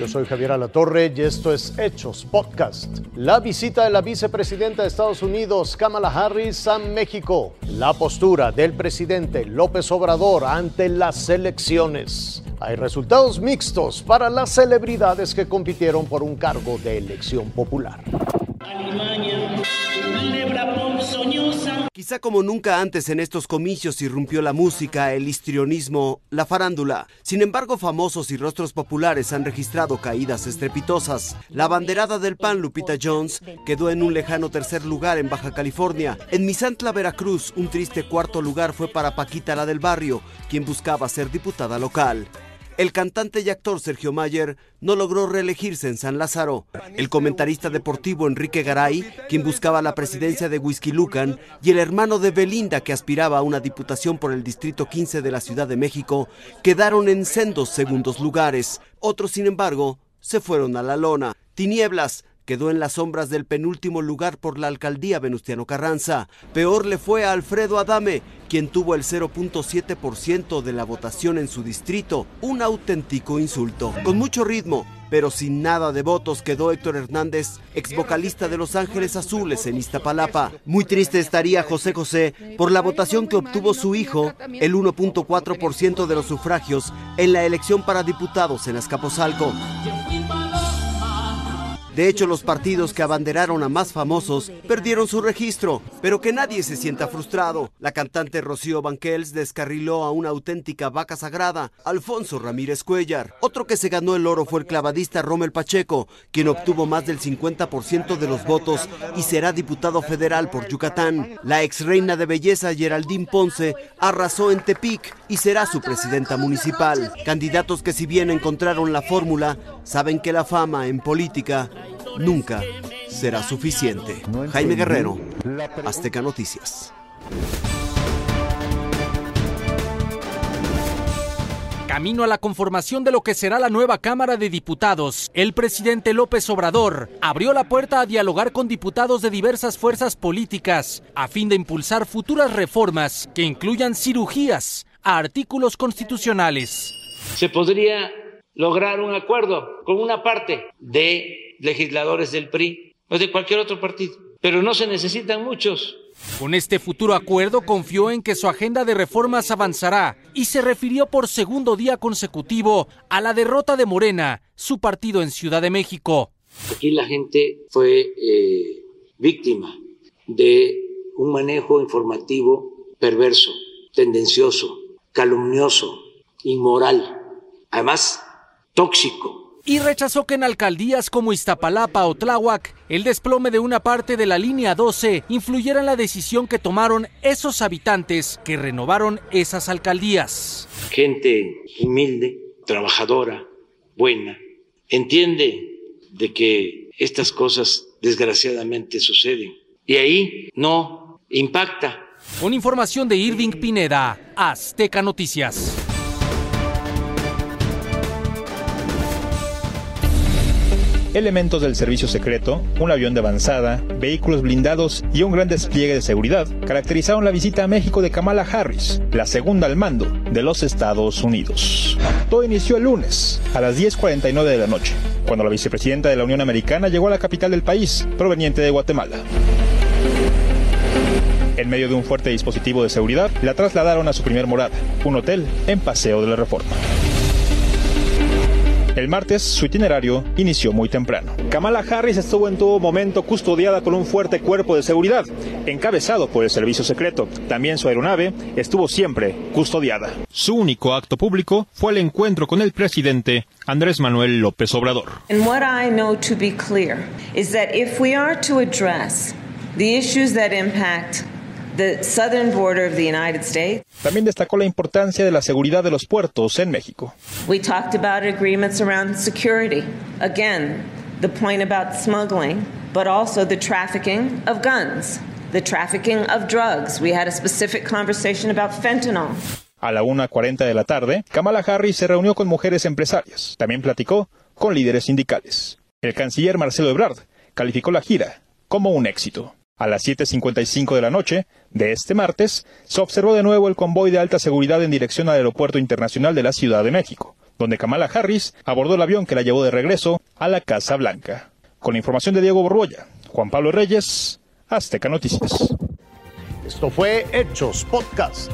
Yo soy Javier Alatorre y esto es Hechos Podcast. La visita de la vicepresidenta de Estados Unidos, Kamala Harris, a México. La postura del presidente López Obrador ante las elecciones. Hay resultados mixtos para las celebridades que compitieron por un cargo de elección popular. Quizá como nunca antes en estos comicios irrumpió la música, el histrionismo, la farándula. Sin embargo, famosos y rostros populares han registrado caídas estrepitosas. La banderada del PAN, Lupita Jones, quedó en un lejano tercer lugar en Baja California. En Misantla, Veracruz, un triste cuarto lugar fue para Paquita la del barrio, quien buscaba ser diputada local. El cantante y actor Sergio Mayer no logró reelegirse en San Lázaro. El comentarista deportivo Enrique Garay, quien buscaba la presidencia de Whisky Lucan, y el hermano de Belinda, que aspiraba a una diputación por el Distrito 15 de la Ciudad de México, quedaron en sendos segundos lugares. Otros, sin embargo, se fueron a la lona. Tinieblas, quedó en las sombras del penúltimo lugar por la alcaldía Venustiano Carranza. Peor le fue a Alfredo Adame, quien tuvo el 0.7% de la votación en su distrito, un auténtico insulto. Con mucho ritmo, pero sin nada de votos quedó Héctor Hernández, ex vocalista de Los Ángeles Azules en Iztapalapa. Muy triste estaría José José por la votación que obtuvo su hijo, el 1.4% de los sufragios, en la elección para diputados en Azcapotzalco. De hecho, los partidos que abanderaron a más famosos perdieron su registro, pero que nadie se sienta frustrado. La cantante Rocío Banquels descarriló a una auténtica vaca sagrada, Alfonso Ramírez Cuellar. Otro que se ganó el oro fue el clavadista Rommel Pacheco, quien obtuvo más del 50% de los votos y será diputado federal por Yucatán. La ex reina de belleza Geraldine Ponce arrasó en Tepic y será su presidenta municipal. Candidatos que si bien encontraron la fórmula, saben que la fama en política nunca será suficiente. Jaime Guerrero, Azteca Noticias. Camino a la conformación de lo que será la nueva Cámara de Diputados, el presidente López Obrador abrió la puerta a dialogar con diputados de diversas fuerzas políticas a fin de impulsar futuras reformas que incluyan cirugías a artículos constitucionales. Se podría lograr un acuerdo con una parte de legisladores del PRI o de cualquier otro partido, pero no se necesitan muchos. Con este futuro acuerdo confió en que su agenda de reformas avanzará y se refirió por segundo día consecutivo a la derrota de Morena, su partido en Ciudad de México. Aquí la gente fue eh, víctima de un manejo informativo perverso, tendencioso, calumnioso, inmoral, además tóxico y rechazó que en alcaldías como Iztapalapa o Tláhuac el desplome de una parte de la línea 12 influyera en la decisión que tomaron esos habitantes que renovaron esas alcaldías. Gente humilde, trabajadora, buena, entiende de que estas cosas desgraciadamente suceden y ahí no impacta. Con información de Irving Pineda, Azteca Noticias. Elementos del servicio secreto, un avión de avanzada, vehículos blindados y un gran despliegue de seguridad caracterizaron la visita a México de Kamala Harris, la segunda al mando de los Estados Unidos. Todo inició el lunes, a las 10.49 de la noche, cuando la vicepresidenta de la Unión Americana llegó a la capital del país, proveniente de Guatemala. En medio de un fuerte dispositivo de seguridad, la trasladaron a su primer morada, un hotel en Paseo de la Reforma. El martes, su itinerario inició muy temprano. Kamala Harris estuvo en todo momento custodiada con un fuerte cuerpo de seguridad, encabezado por el servicio secreto. También su aeronave estuvo siempre custodiada. Su único acto público fue el encuentro con el presidente Andrés Manuel López Obrador. And what I know to be clear is that if we are to address the issues that impact the southern border of the United States. También destacó la importancia de la seguridad de los puertos en México. We talked about agreements around security. Again, the point about smuggling, but also the trafficking of guns, the trafficking of drugs. We had a specific conversation about fentanyl. A la 1.40 de la tarde, Kamala Harris se reunió con mujeres empresarias. También platicó con líderes sindicales. El canciller Marcelo Ebrard calificó la gira como un éxito. A las 7.55 de la noche de este martes, se observó de nuevo el convoy de alta seguridad en dirección al Aeropuerto Internacional de la Ciudad de México. donde Kamala Harris abordó el avión que la llevó de regreso a la Casa Blanca. Con la información de Diego Borbolla, Juan Pablo Reyes, Azteca Noticias. Esto fue Hechos Podcast.